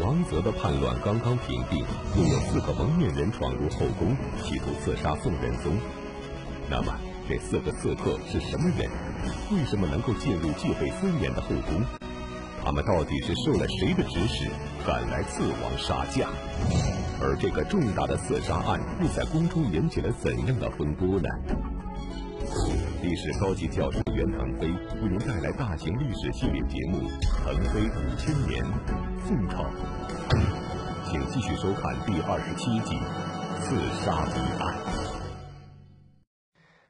王泽的叛乱刚刚平定，又有四个蒙面人闯入后宫，企图刺杀宋仁宗。那么，这四个刺客是什么人？为什么能够进入戒备森严的后宫？他们到底是受了谁的指使，赶来刺王杀驾？而这个重大的刺杀案又在宫中引起了怎样的风波呢？历史高级教师袁腾飞为您带来大型历史系列节目《腾飞五千年·宋朝》，请继续收看第二十七集《刺杀彼案》。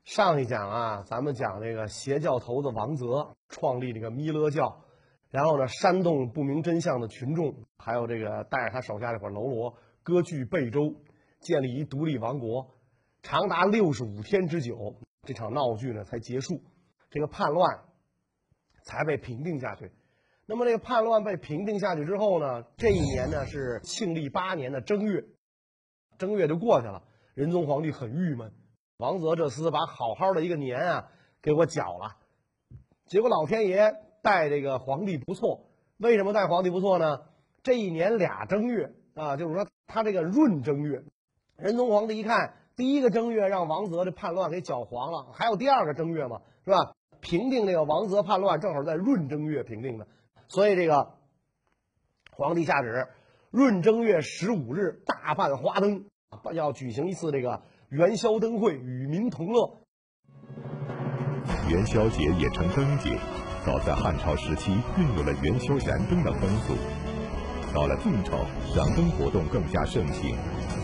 上一讲啊，咱们讲这个邪教头子王泽创立这个弥勒教，然后呢煽动不明真相的群众，还有这个带着他手下这伙喽啰割据贝州，建立一独立王国，长达六十五天之久。这场闹剧呢才结束，这个叛乱才被平定下去。那么这个叛乱被平定下去之后呢，这一年呢是庆历八年的正月，正月就过去了。仁宗皇帝很郁闷，王泽这厮把好好的一个年啊给我搅了。结果老天爷待这个皇帝不错，为什么待皇帝不错呢？这一年俩正月啊，就是说他这个闰正月，仁宗皇帝一看。第一个正月让王泽的叛乱给搅黄了，还有第二个正月嘛，是吧？平定这个王泽叛乱正好在闰正月平定的，所以这个皇帝下旨，闰正月十五日大办花灯，要举行一次这个元宵灯会，与民同乐。元宵节也称灯节，早在汉朝时期便有了元宵燃灯的风俗，到了宋朝，燃灯活动更加盛行。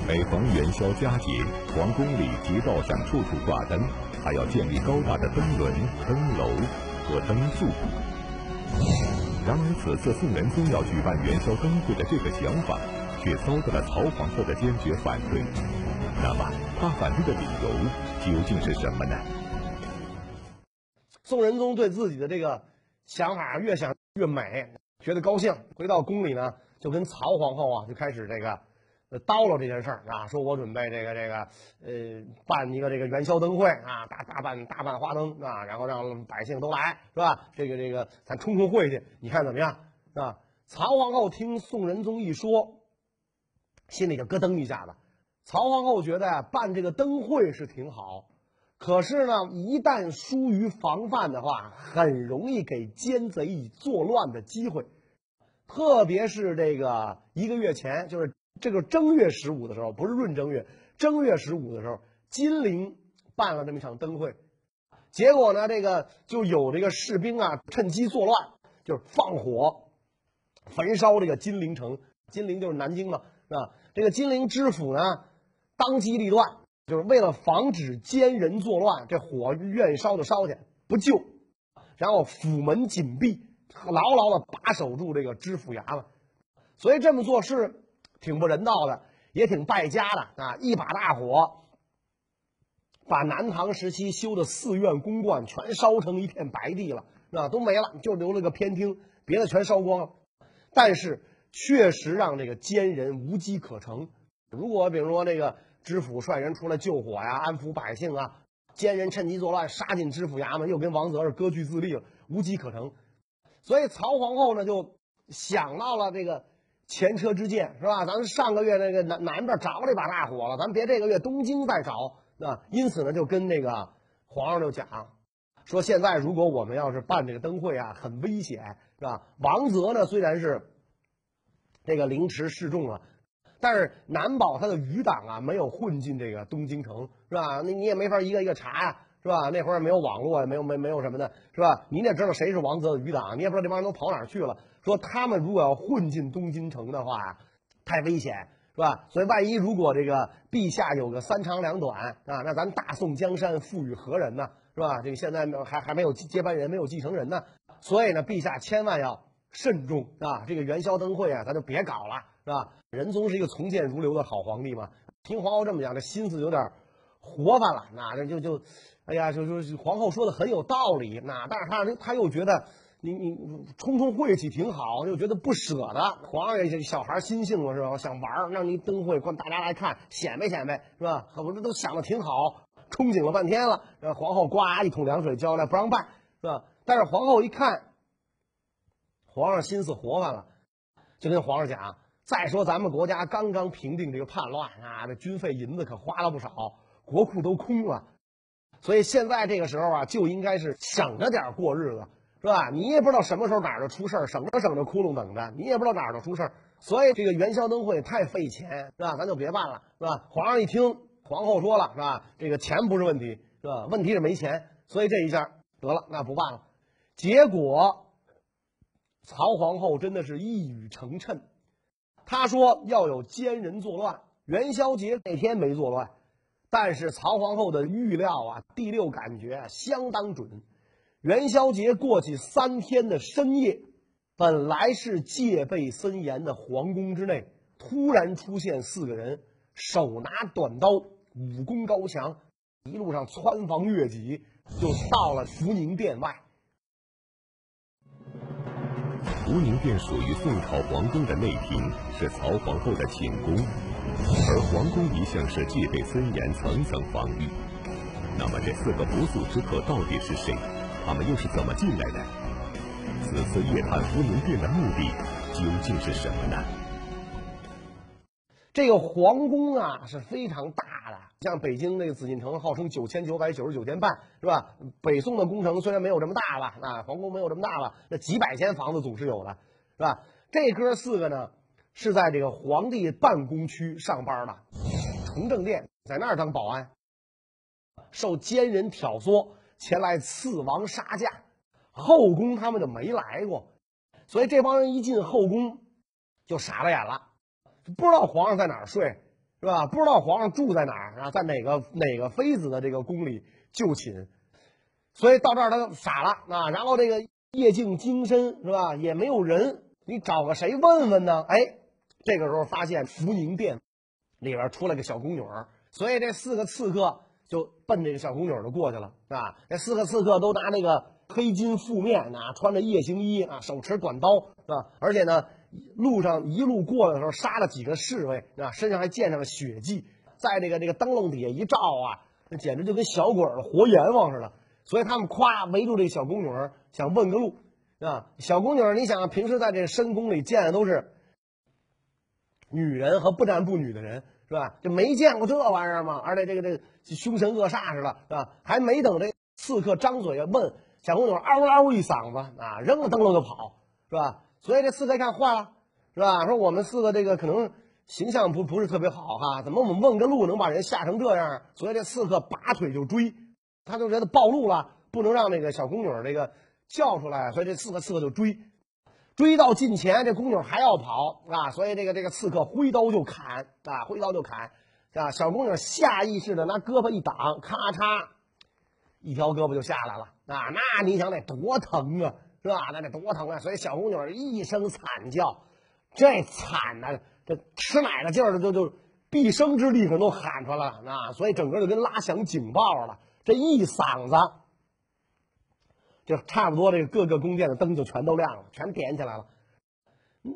每逢元宵佳节，皇宫里、街道上处处挂灯，还要建立高大的灯轮、灯楼和灯柱。然而，此次宋仁宗要举办元宵灯会的这个想法，却遭到了曹皇后的坚决反对。那么，他反对的理由究竟是什么呢？宋仁宗对自己的这个想法越想越美，觉得高兴。回到宫里呢，就跟曹皇后啊就开始这个。叨唠这件事儿啊，说我准备这个这个呃办一个这个元宵灯会啊，大大办大办花灯啊，然后让百姓都来是吧？这个这个咱冲冲会去，你看怎么样？是吧？曹皇后听宋仁宗一说，心里就咯噔一下子。曹皇后觉得，办这个灯会是挺好，可是呢，一旦疏于防范的话，很容易给奸贼以作乱的机会，特别是这个一个月前就是。这个正月十五的时候，不是闰正月，正月十五的时候，金陵办了这么一场灯会，结果呢，这个就有这个士兵啊，趁机作乱，就是放火焚烧这个金陵城。金陵就是南京嘛，是吧？这个金陵知府呢，当机立断，就是为了防止奸人作乱，这火愿意烧就烧去，不救。然后府门紧闭，牢牢的把守住这个知府衙门。所以这么做是。挺不人道的，也挺败家的啊！一把大火，把南唐时期修的寺院宫观全烧成一片白地了，啊，都没了，就留了个偏厅，别的全烧光了。但是确实让这个奸人无机可乘。如果比如说那个知府率人出来救火呀，安抚百姓啊，奸人趁机作乱，杀进知府衙门，又跟王泽是割据自立了，无机可乘。所以曹皇后呢，就想到了这个。前车之鉴是吧？咱们上个月那个南南边着了一把大火了，咱们别这个月东京再着啊。因此呢，就跟那个皇上就讲，说现在如果我们要是办这个灯会啊，很危险是吧？王泽呢虽然是这个凌迟示众啊，但是难保他的余党啊没有混进这个东京城是吧？那你也没法一个一个查呀是吧？那会儿没有网络，也没有没没有什么的是吧？你也知道谁是王泽的余党，你也不知道这帮人都跑哪去了。说他们如果要混进东京城的话，太危险，是吧？所以万一如果这个陛下有个三长两短啊，那咱大宋江山赋予何人呢？是吧？这个现在呢还还没有接班人，没有继承人呢，所以呢，陛下千万要慎重啊！这个元宵灯会啊，咱就别搞了，是吧？仁宗是一个从谏如流的好皇帝嘛，听皇后这么讲，这心思有点活泛了，那这就就，哎呀，就就皇后说的很有道理，那但是他他又觉得。你你冲冲晦气挺好，又觉得不舍得。皇上也小孩心性嘛，是吧？想玩让你灯会，让大家来看，显摆显摆，是吧？我这都想的挺好，憧憬了半天了。皇后呱一桶凉水浇来，不让办，是吧？但是皇后一看，皇上心思活泛了，就跟皇上讲再说咱们国家刚刚平定这个叛乱啊，这军费银子可花了不少，国库都空了，所以现在这个时候啊，就应该是省着点过日子，是吧？你也不知道什么时候哪儿就出事儿，省着省着窟窿等着，你也不知道哪儿就出事儿，所以这个元宵灯会太费钱，是吧？咱就别办了，是吧？皇上一听，皇后说了，是吧？这个钱不是问题，是吧？问题是没钱，所以这一下得了，那不办了。结果，曹皇后真的是一语成谶。她说要有奸人作乱，元宵节那天没作乱，但是曹皇后的预料啊，第六感觉相当准。元宵节过去三天的深夜，本来是戒备森严的皇宫之内，突然出现四个人，手拿短刀，武功高强，一路上穿房越脊，就到了福宁殿外。福宁殿属于宋朝皇宫的内廷，是曹皇后的寝宫，而皇宫一向是戒备森严，层层防御。那么这四个不速之客到底是谁？他们又是怎么进来的？此次夜探福宁殿的目的究竟是什么呢？这个皇宫啊是非常大的，像北京那个紫禁城号称九千九百九十九间半，是吧？北宋的宫城虽然没有这么大吧，那皇宫没有这么大吧，那几百间房子总是有的，是吧？这哥四个呢是在这个皇帝办公区上班的，崇政殿在那儿当保安，受奸人挑唆前来刺王杀驾，后宫他们就没来过，所以这帮人一进后宫就傻了眼了。不知道皇上在哪儿睡，是吧？不知道皇上住在哪儿啊，在哪个哪个妃子的这个宫里就寝，所以到这儿他就傻了啊。然后这个夜静精深，是吧？也没有人，你找个谁问问呢？哎，这个时候发现福宁殿里边出来个小宫女，所以这四个刺客就奔这个小宫女就过去了，啊。这四个刺客都拿那个黑金覆面啊，穿着夜行衣啊，手持短刀，是吧？而且呢。路上一路过的时候，杀了几个侍卫啊，身上还溅上了血迹，在这个这个灯笼底下一照啊，那简直就跟小鬼儿活阎王似的。所以他们夸围住这小宫女，想问个路啊。小宫女，你想平时在这深宫里见的都是女人和不男不女的人，是吧？就没见过这玩意儿吗？而且这个这个凶神恶煞似的，是吧？还没等这刺客张嘴问，小宫女嗷嗷一嗓子啊，扔了灯笼就跑，是吧？所以这刺客一看坏了，是吧？说我们四个这个可能形象不不是特别好哈，怎么我们问个路能把人吓成这样？所以这刺客拔腿就追，他就觉得暴露了，不能让那个小宫女这个叫出来，所以这四个刺客就追，追到近前，这宫女还要跑啊，所以这个这个刺客挥刀就砍啊，挥刀就砍啊，小宫女下意识的拿胳膊一挡，咔嚓，一条胳膊就下来了啊，那你想得多疼啊！是吧？那得多疼啊！所以小宫女一声惨叫，这惨呐，这吃奶的劲儿就就毕生之力可都喊出来了啊！所以整个就跟拉响警报了，这一嗓子，就差不多这个各个宫殿的灯就全都亮了，全点起来了。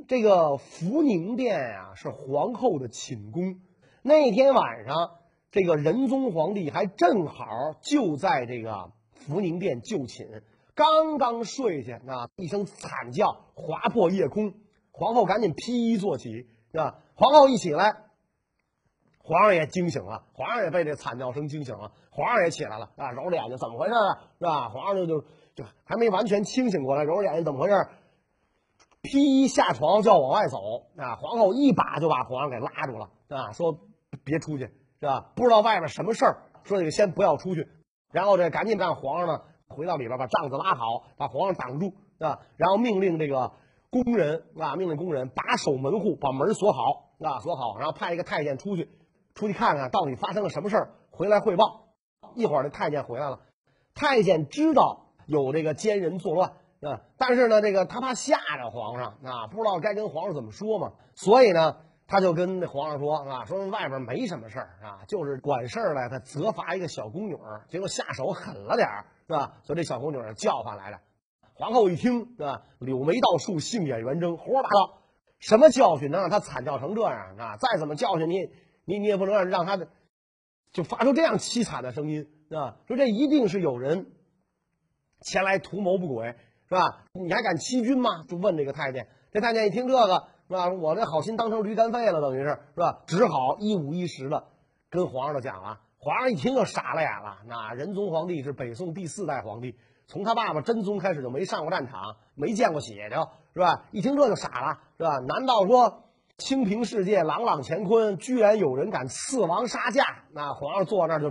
这个福宁殿呀，是皇后的寝宫。那天晚上，这个仁宗皇帝还正好就在这个福宁殿就寝。刚刚睡下，啊，一声惨叫划破夜空，皇后赶紧披衣坐起，是吧？皇后一起来，皇上也惊醒了，皇上也被这惨叫声惊醒了，皇上也起来了，啊，揉着眼睛，怎么回事啊？是吧？皇上就就就还没完全清醒过来，揉着眼睛，怎么回事？披衣下床就要往外走，啊，皇后一把就把皇上给拉住了，啊，说别出去，是吧？不知道外边什么事儿，说你先不要出去，然后这赶紧让皇上呢。回到里边，把帐子拉好，把皇上挡住啊！然后命令这个工人啊，命令工人把守门户，把门锁好啊，锁好。然后派一个太监出去，出去看看到底发生了什么事儿，回来汇报。一会儿这太监回来了，太监知道有这个奸人作乱啊，但是呢，这个他怕吓着皇上啊，不知道该跟皇上怎么说嘛，所以呢。他就跟那皇上说啊，说外边没什么事儿啊，就是管事儿来，他责罚一个小宫女，结果下手狠了点儿，是吧？所以这小宫女叫唤来了。皇后一听，是吧？柳眉倒竖，杏眼圆睁，胡说八道，什么教训能让他惨叫成这样啊？再怎么教训你，你你也不能让让他就发出这样凄惨的声音，是吧？说这一定是有人前来图谋不轨，是吧？你还敢欺君吗？就问这个太监。这太监一听这个。是吧？我这好心当成驴肝肺了，等于是是吧？只好一五一十的跟皇上就讲了。皇上一听就傻了眼了。那仁宗皇帝是北宋第四代皇帝，从他爸爸真宗开始就没上过战场，没见过血，就是吧？一听这就傻了，是吧？难道说清平世界，朗朗乾坤，居然有人敢刺王杀驾？那皇上坐那儿就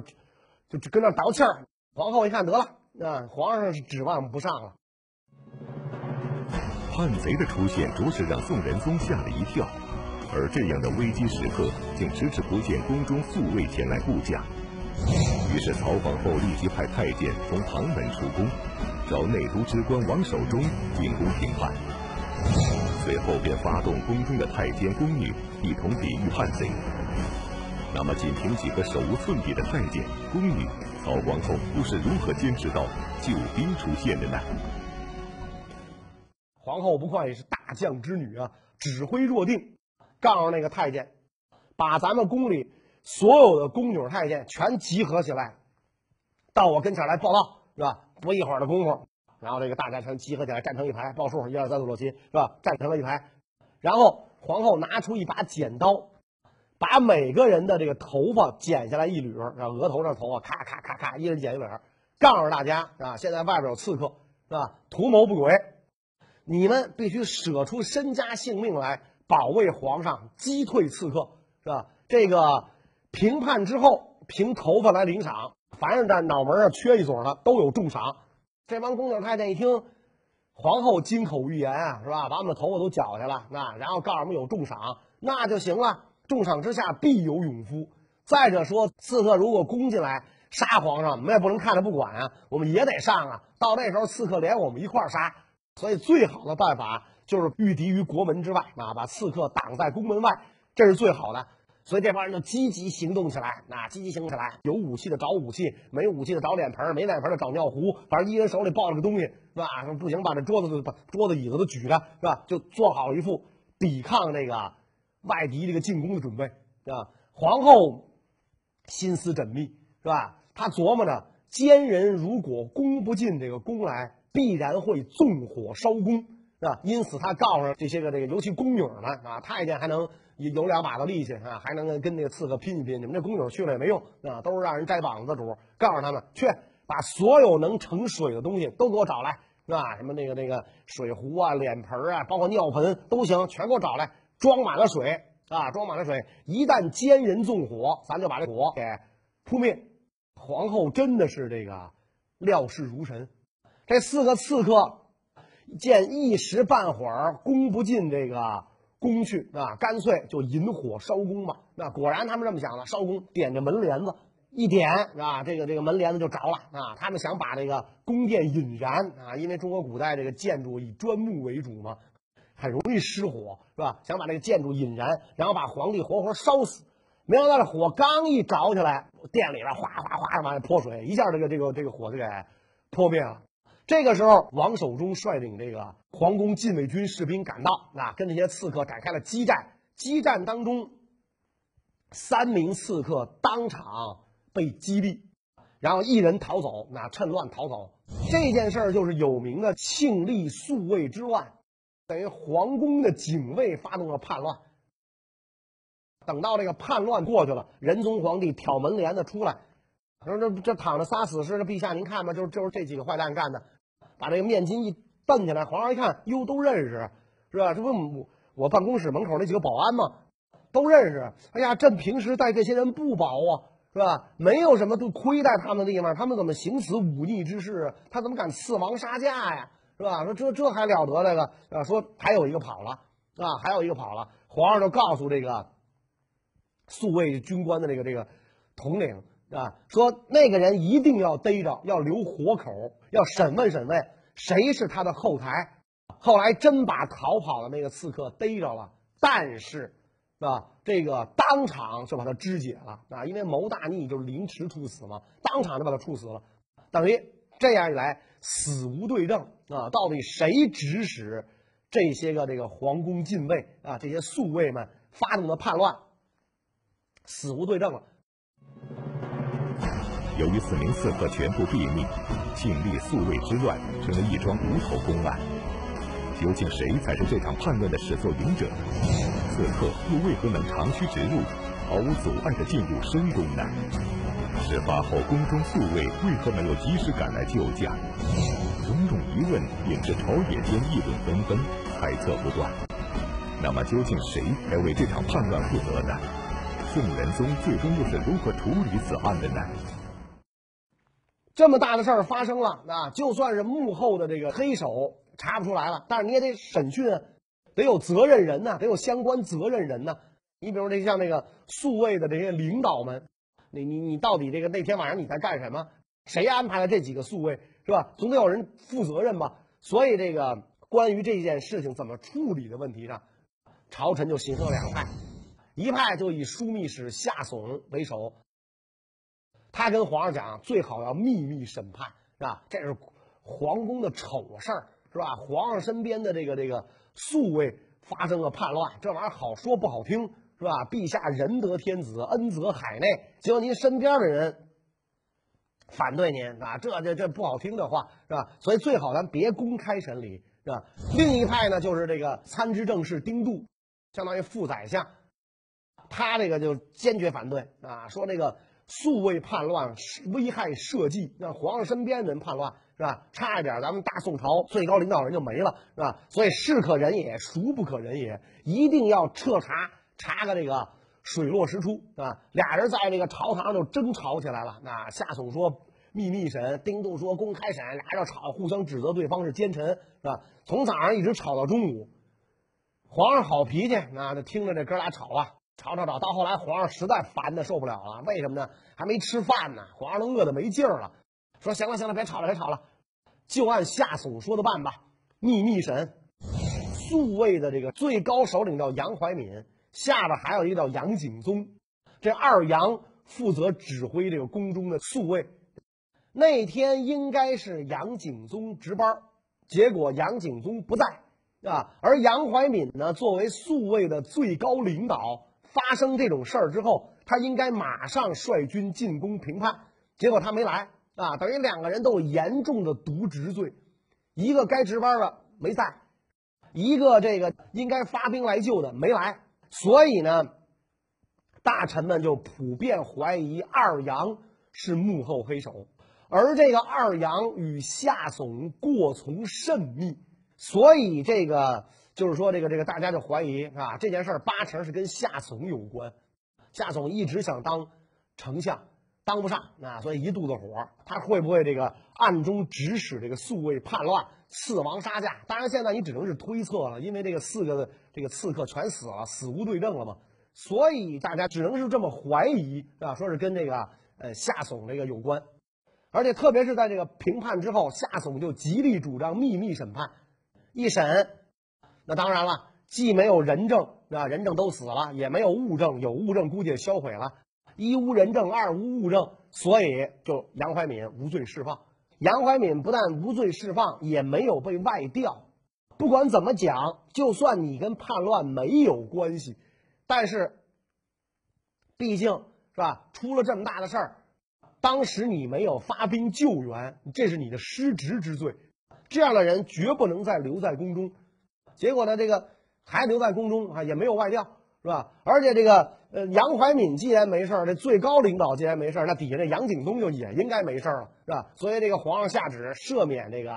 就跟那倒气儿。皇后一看，得了，那皇上是指望不上了。叛贼的出现着实让宋仁宗吓了一跳，而这样的危机时刻，竟迟迟不见宫中宿卫前来护驾。于是曹皇后立即派太监从旁门出宫，找内都之官王守忠进宫平叛。随后便发动宫中的太监宫女一同抵御叛贼。那么，仅凭几个手无寸铁的太监宫女，曹皇后又是如何坚持到救兵出现的呢？皇后不愧是大将之女啊，指挥若定，告诉那个太监，把咱们宫里所有的宫女太监全集合起来，到我跟前来报道，是吧？不一会儿的功夫，然后这个大家全集合起来，站成一排，报数，一二三四五六七，是吧？站成了一排，然后皇后拿出一把剪刀，把每个人的这个头发剪下来一缕，然后额头上头发咔咔咔咔，一人剪一缕，告诉大家，是吧？现在外边有刺客，是吧？图谋不轨。你们必须舍出身家性命来保卫皇上，击退刺客，是吧？这个平叛之后，凭头发来领赏，凡是在脑门上缺一撮的都有重赏。这帮宫女太监一听，皇后金口玉言啊，是吧？把我们的头发都绞下了，那然后告诉我们有重赏，那就行了。重赏之下必有勇夫。再者说，刺客如果攻进来杀皇上，我们也不能看着不管啊，我们也得上啊。到那时候，刺客连我们一块杀。所以，最好的办法就是御敌于国门之外啊，把刺客挡在宫门外，这是最好的。所以这帮人就积极行动起来，啊，积极行动起来，有武器的找武器，没武器的找脸盆，没脸盆的找尿壶，反正一人手里抱着个东西，是吧？不行，把这桌子都把桌子椅子都举着，是吧？就做好一副抵抗这个外敌这个进攻的准备，啊？皇后心思缜密，是吧？她琢磨着，奸人如果攻不进这个宫来。必然会纵火烧宫，是吧？因此，他告诉这些个这个，尤其宫女们啊，太监还能有两把子力气啊，还能跟那个刺客拼一拼。你们这宫女去了也没用啊，都是让人摘膀子的主。告诉他们去，把所有能盛水的东西都给我找来，是吧？什么那个那个水壶啊、脸盆啊，包括尿盆都行，全给我找来，装满了水啊，装满了水。一旦奸人纵火，咱就把这火给扑灭。皇后真的是这个料事如神。这四个刺客见一时半会儿攻不进这个宫去啊，干脆就引火烧宫吧。那果然他们这么想的，烧宫点着门帘子一点啊，这个这个门帘子就着了啊。他们想把这个宫殿引燃啊，因为中国古代这个建筑以砖木为主嘛，很容易失火，是吧？想把这个建筑引燃，然后把皇帝活活烧死。没想到这火刚一着起来，殿里边哗哗哗的往外泼水，一下这个这个这个火就给扑灭了。这个时候，王守忠率领这个皇宫禁卫军士兵赶到，啊，跟这些刺客展开了激战。激战当中，三名刺客当场被击毙，然后一人逃走，那趁乱逃走。这件事儿就是有名的庆历宿卫之乱，等于皇宫的警卫发动了叛乱。等到这个叛乱过去了，仁宗皇帝挑门帘子出来，说：“这这躺着仨死尸，陛下您看吧，就是就是这几个坏蛋干的。”把这个面巾一蹬起来，皇上一看，哟，都认识，是吧？这不我我办公室门口那几个保安吗？都认识。哎呀，朕平时待这些人不薄啊，是吧？没有什么都亏待他们的地方，他们怎么行此忤逆之事？他怎么敢刺王杀驾呀？是吧？说这这还了得这个啊？说还有一个跑了啊，还有一个跑了。皇上就告诉这个宿卫军官的这个这个统领。啊，说那个人一定要逮着，要留活口，要审问审问谁是他的后台。后来真把逃跑的那个刺客逮着了，但是，啊，这个当场就把他肢解了啊，因为谋大逆就是凌迟处死嘛，当场就把他处死了。等于这样一来，死无对证啊，到底谁指使这些个这个皇宫禁卫啊，这些宿卫们发动的叛乱，死无对证了。由于四名刺客全部毙命，庆历宿卫之乱成了一桩无头公案。究竟谁才是这场叛乱的始作俑者？刺客又为何能长驱直入，毫无阻碍地进入深宫呢？事发后，宫中宿卫为何没有及时赶来救驾？种种疑问引致朝野间议论纷纷，猜测不断。那么，究竟谁该为这场叛乱负责呢？宋仁宗最终又是如何处理此案的呢？这么大的事儿发生了，啊，就算是幕后的这个黑手查不出来了，但是你也得审讯，得有责任人呐，得有相关责任人呐。你比如这像那个宿卫的这些领导们，你你你到底这个那天晚上你在干什么？谁安排了这几个宿卫是吧？总得有人负责任吧。所以这个关于这件事情怎么处理的问题上，朝臣就形成了两派，一派就以枢密使夏竦为首。他跟皇上讲，最好要秘密审判，是吧？这是皇宫的丑事儿，是吧？皇上身边的这个这个宿卫发生了叛乱，这玩意儿好说不好听，是吧？陛下仁德天子，恩泽海内，结果您身边的人反对您，啊，这这这不好听的话，是吧？所以最好咱别公开审理，是吧？另一派呢，就是这个参知政事丁度，相当于副宰相，他这个就坚决反对啊，说这个。素卫叛乱，危害社稷，让皇上身边人叛乱，是吧？差一点，咱们大宋朝最高领导人就没了，是吧？所以是可忍也，孰不可忍也？一定要彻查，查个这个水落石出，是吧？俩人在这个朝堂上就争吵起来了。那夏竦说秘密审，丁度说公开审，俩人要吵，互相指责对方是奸臣，是吧？从早上一直吵到中午。皇上好脾气，那就听着这哥俩吵啊。吵吵吵，到后来皇上实在烦的受不了了，为什么呢？还没吃饭呢，皇上都饿得没劲儿了。说行了行了，别吵了别吵了，就按夏竦说的办吧。秘密审，宿卫的这个最高首领叫杨怀敏，下边还有一个叫杨景宗，这二杨负责指挥这个宫中的宿卫。那天应该是杨景宗值班，结果杨景宗不在啊，而杨怀敏呢，作为宿卫的最高领导。发生这种事儿之后，他应该马上率军进宫平叛，结果他没来啊，等于两个人都有严重的渎职罪，一个该值班的没在，一个这个应该发兵来救的没来，所以呢，大臣们就普遍怀疑二杨是幕后黑手，而这个二杨与夏竦过从甚密，所以这个。就是说，这个这个大家就怀疑啊，这件事儿八成是跟夏竦有关。夏竦一直想当丞相，当不上啊，所以一肚子火。他会不会这个暗中指使这个宿卫叛乱、刺王杀驾？当然，现在你只能是推测了，因为这个四个这个刺客全死了，死无对证了嘛。所以大家只能是这么怀疑啊，说是跟这个呃夏竦这个有关。而且特别是在这个平叛之后，夏竦就极力主张秘密审判，一审。那当然了，既没有人证啊，人证都死了，也没有物证，有物证估计也销毁了。一无人证，二无物证，所以就杨怀敏无罪释放。杨怀敏不但无罪释放，也没有被外调。不管怎么讲，就算你跟叛乱没有关系，但是毕竟是吧，出了这么大的事儿，当时你没有发兵救援，这是你的失职之罪。这样的人绝不能再留在宫中。结果呢，这个还留在宫中啊，也没有外调，是吧？而且这个呃，杨怀敏既然没事儿这最高领导既然没事儿那底下这杨景宗就也应该没事儿了，是吧？所以这个皇上下旨赦免这个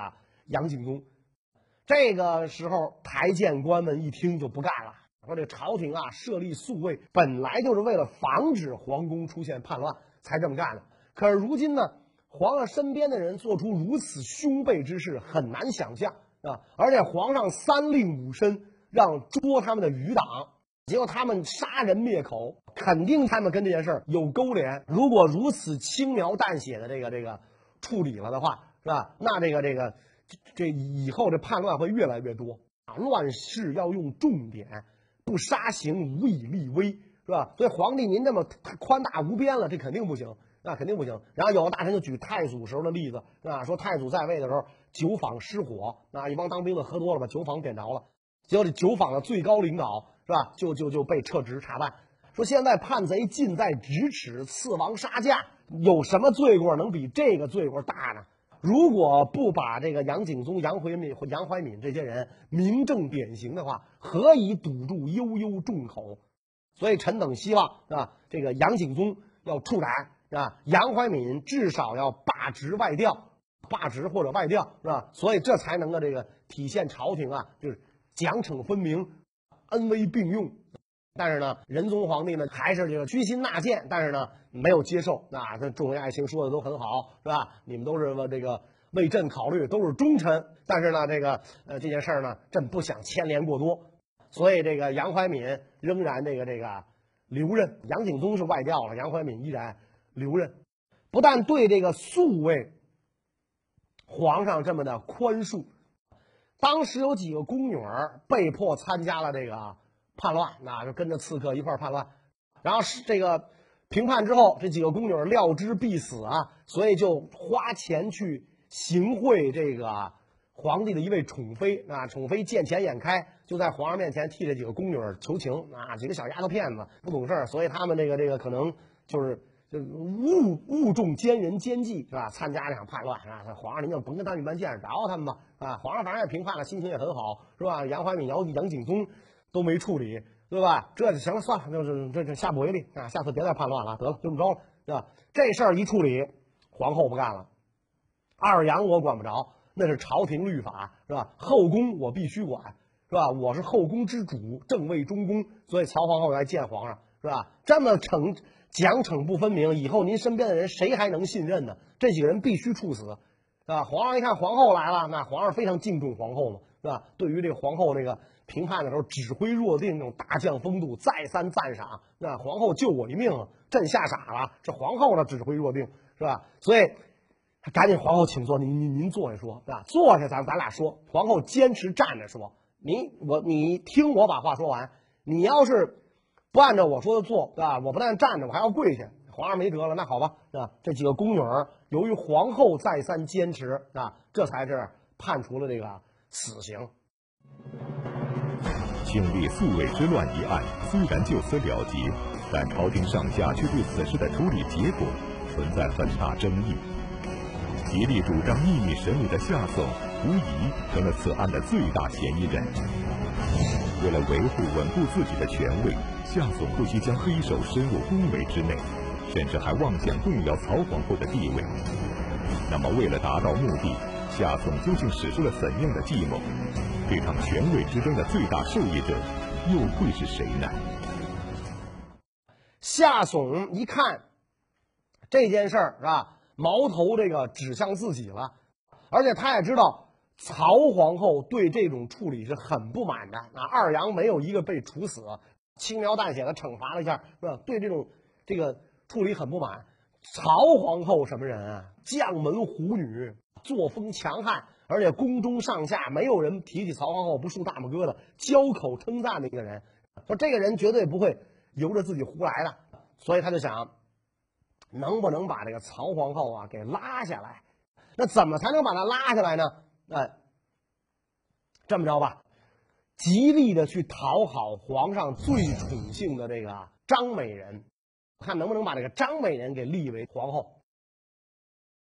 杨景宗。这个时候，台谏官们一听就不干了，说这朝廷啊设立宿卫，本来就是为了防止皇宫出现叛乱才这么干的。可是如今呢，皇上身边的人做出如此凶悖之事，很难想象。啊！而且皇上三令五申，让捉他们的余党，结果他们杀人灭口，肯定他们跟这件事儿有勾连。如果如此轻描淡写的这个这个处理了的话，是吧？那这个这个这以后这叛乱会越来越多啊！乱世要用重点，不杀刑无以立威，是吧？所以皇帝您这么宽大无边了，这肯定不行。那肯定不行。然后有个大臣就举太祖时候的例子，啊，说太祖在位的时候酒坊失火，啊，一帮当兵的喝多了把酒坊点着了，结果这酒坊的最高领导是吧，就就就被撤职查办。说现在叛贼近在咫尺，刺王杀驾，有什么罪过能比这个罪过大呢？如果不把这个杨景宗、杨怀敏、杨怀敏这些人明正典刑的话，何以堵住悠悠众口？所以臣等希望啊，这个杨景宗要处斩啊，杨怀敏至少要罢职外调，罢职或者外调是吧？所以这才能够这个体现朝廷啊，就是奖惩分明，恩威并用。但是呢，仁宗皇帝呢还是这个虚心纳谏，但是呢没有接受那。这众位爱卿说的都很好，是吧？你们都是这个为朕考虑，都是忠臣。但是呢，这个呃这件事儿呢，朕不想牵连过多，所以这个杨怀敏仍然这个这个留任。杨景宗是外调了，杨怀敏依然留任。不但对这个宿卫皇上这么的宽恕，当时有几个宫女儿被迫参加了这个。叛乱，那就跟着刺客一块叛乱，然后是这个平叛之后，这几个宫女儿料知必死啊，所以就花钱去行贿这个皇帝的一位宠妃啊。宠妃见钱眼开，就在皇上面前替这几个宫女儿求情啊。几个小丫头片子不懂事儿所以他们这个这个可能就是就误误中奸人奸计是吧？参加这场叛乱啊，皇上您就甭跟他一般见识，饶他们吧啊。皇上反正也平叛了，心情也很好是吧？杨怀敏、杨杨景宗。都没处理，对吧？这就行了，算了，就是这这下不为例啊！下次别再叛乱了，得了，就这么着了，对吧？这事儿一处理，皇后不干了。二杨我管不着，那是朝廷律法，是吧？后宫我必须管，是吧？我是后宫之主，正位中宫，所以曹皇后来见皇上，是吧？这么惩奖惩不分明，以后您身边的人谁还能信任呢？这几个人必须处死，是吧？皇上一看皇后来了，那皇上非常敬重皇后嘛，是吧？对于这个皇后这个。平叛的时候指挥若定，那种大将风度，再三赞赏。那皇后救我一命，朕吓傻了。这皇后呢，指挥若定，是吧？所以，赶紧皇后请坐，您您您坐下说，是吧？坐下，咱咱俩说。皇后坚持站着说，你我你听我把话说完。你要是不按照我说的做，对吧？我不但站着，我还要跪下。皇上没辙了，那好吧，是吧？这几个宫女儿由于皇后再三坚持，啊，这才是判处了这个死刑。庆历宿卫之乱一案，虽然就此了结，但朝廷上下却对此事的处理结果存在很大争议。极力主张秘密审理的夏颂，无疑成了此案的最大嫌疑人。为了维护稳固自己的权位，夏颂不惜将黑手伸入宫闱之内，甚至还妄想动摇曹皇后的地位。那么，为了达到目的，夏颂究竟使出了怎样的计谋？这场权位之争的最大受益者又会是谁呢？夏竦一看这件事儿是吧，矛头这个指向自己了，而且他也知道曹皇后对这种处理是很不满的啊。二杨没有一个被处死，轻描淡写的惩罚了一下，是吧？对这种这个处理很不满。曹皇后什么人啊？将门虎女，作风强悍。而且宫中上下没有人提起曹皇后不竖大拇哥的，交口称赞的一个人，说这个人绝对不会由着自己胡来的，所以他就想，能不能把这个曹皇后啊给拉下来？那怎么才能把她拉下来呢？哎，这么着吧，极力的去讨好皇上最宠幸的这个张美人，看能不能把这个张美人给立为皇后。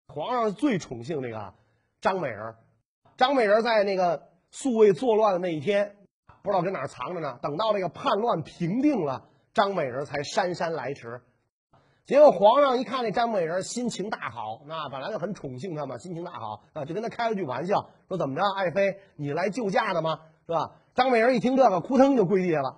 皇上最宠幸这个。张美人，张美人在那个宿卫作乱的那一天，不知道跟哪儿藏着呢。等到这个叛乱平定了，张美人才姗姗来迟。结果皇上一看那张美人，心情大好，那本来就很宠幸她嘛，心情大好啊，就跟他开了句玩笑，说怎么着，爱妃你来救驾的吗？是吧？张美人一听这个，扑腾就跪地下了，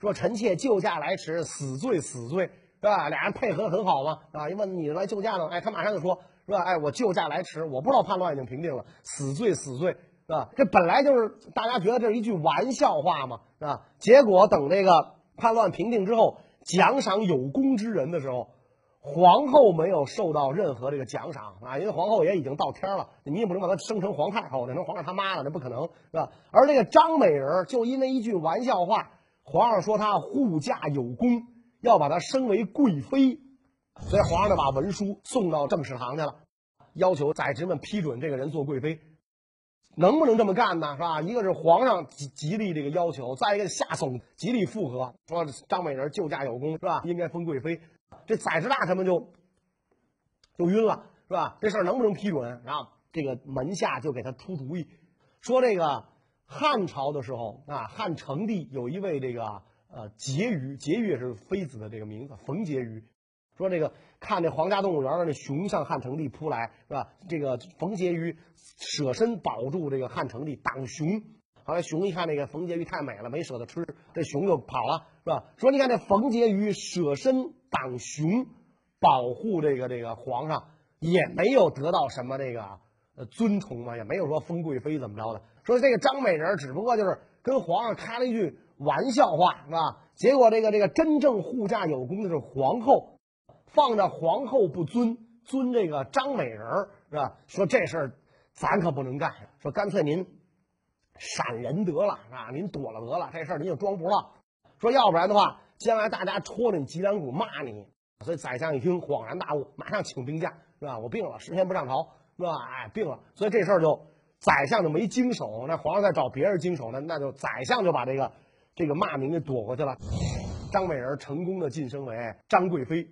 说臣妾救驾来迟，死罪死罪，是吧？俩人配合的很好嘛，啊，一问你来救驾呢，哎，他马上就说。是吧？哎，我救驾来迟，我不知道叛乱已经平定了，死罪死罪，是吧？这本来就是大家觉得这是一句玩笑话嘛，是吧？结果等这个叛乱平定之后，奖赏有功之人的时候，皇后没有受到任何这个奖赏啊，因为皇后也已经到天了，你也不能把她升成皇太后，那成皇上他妈了，那不可能，是吧？而这个张美人就因为一句玩笑话，皇上说她护驾有功，要把她升为贵妃。所以皇上就把文书送到正史堂去了，要求宰执们批准这个人做贵妃，能不能这么干呢？是吧？一个是皇上极极力这个要求，再一个夏竦极力附和，说张美人救驾有功，是吧？应该封贵妃。这宰执大臣们就就晕了，是吧？这事儿能不能批准？然后这个门下就给他出主意，说这个汉朝的时候啊，汉成帝有一位这个呃婕妤，婕妤也是妃子的这个名字，冯婕妤。说这个看这皇家动物园的那熊向汉成帝扑来，是吧？这个冯婕妤舍身保住这个汉成帝，挡熊。后来熊一看那个冯婕妤太美了，没舍得吃，这熊就跑了，是吧？说你看这冯婕妤舍身挡熊，保护这个这个皇上，也没有得到什么这个呃尊崇嘛，也没有说封贵妃怎么着的。说这个张美人只不过就是跟皇上开了一句玩笑话，是吧？结果这个这个真正护驾有功的是皇后。放着皇后不尊，尊这个张美人是吧？说这事儿咱可不能干，说干脆您闪人得了啊，您躲了得了，这事儿您就装不了。说要不然的话，将来大家戳着你脊梁骨骂你。所以宰相一听恍然大悟，马上请病假是吧？我病了，十天不上朝是吧？哎，病了，所以这事儿就宰相就没经手。那皇上再找别人经手，那那就宰相就把这个这个骂名给躲过去了。张美人成功的晋升为张贵妃。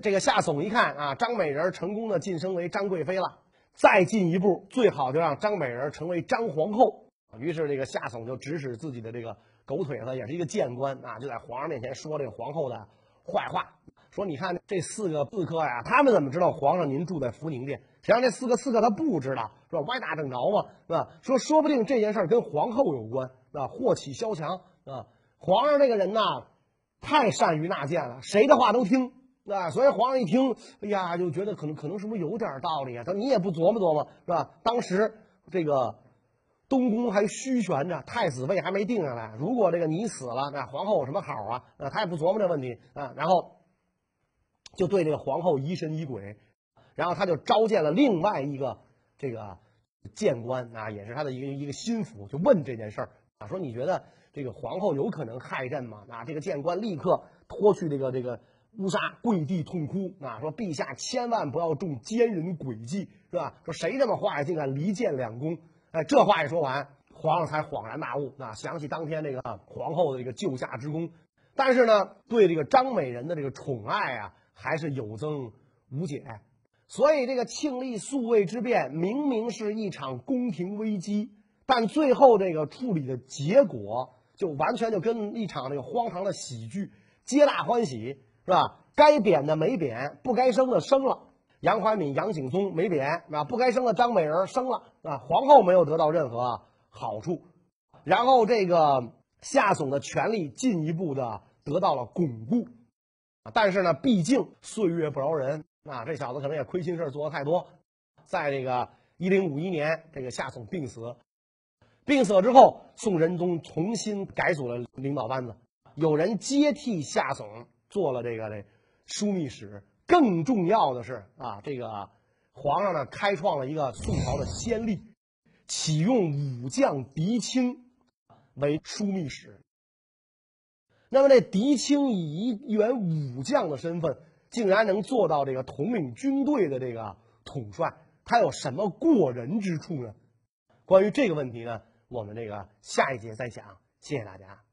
这个夏竦一看啊，张美人成功的晋升为张贵妃了，再进一步，最好就让张美人成为张皇后。于是这个夏竦就指使自己的这个狗腿子，也是一个谏官啊，就在皇上面前说这个皇后的坏话，说你看这四个刺客呀，他们怎么知道皇上您住在福宁殿？谁让这四个刺客他不知道，是吧？歪打正着嘛，是吧？说说不定这件事跟皇后有关，是吧？祸起萧墙啊！皇上这个人呐，太善于纳谏了，谁的话都听。啊，所以皇上一听，哎呀，就觉得可能可能是不是有点道理啊？他你也不琢磨琢磨，是吧？当时这个东宫还虚悬着，太子位还没定下来。如果这个你死了，那皇后有什么好啊？那，他也不琢磨这问题啊。然后就对这个皇后疑神疑鬼，然后他就召见了另外一个这个谏官啊，也是他的一个一个心腹，就问这件事儿啊，说你觉得这个皇后有可能害朕吗？啊，这个谏官立刻脱去这个这个。乌纱跪地痛哭啊，说陛下千万不要中奸人诡计，是吧？说谁这么坏，竟敢离间两宫？哎，这话一说完，皇上才恍然大悟啊，想起当天这个皇后的这个救驾之功，但是呢，对这个张美人的这个宠爱啊，还是有增无减。所以这个庆历宿卫之变，明明是一场宫廷危机，但最后这个处理的结果，就完全就跟一场这个荒唐的喜剧，皆大欢喜。是吧？该贬的没贬，不该升的升了。杨怀敏、杨景宗没贬，啊，不该升的张美人升了，啊，皇后没有得到任何好处。然后这个夏竦的权力进一步的得到了巩固。但是呢，毕竟岁月不饶人，啊，这小子可能也亏心事做的太多。在这个一零五一年，这个夏竦病死，病死之后，宋仁宗重新改组了领导班子，有人接替夏竦。做了这个这枢密使，更重要的是啊，这个皇上呢开创了一个宋朝的先例，启用武将狄青为枢密使。那么这狄青以一员武将的身份，竟然能做到这个统领军队的这个统帅，他有什么过人之处呢？关于这个问题呢，我们这个下一节再讲。谢谢大家。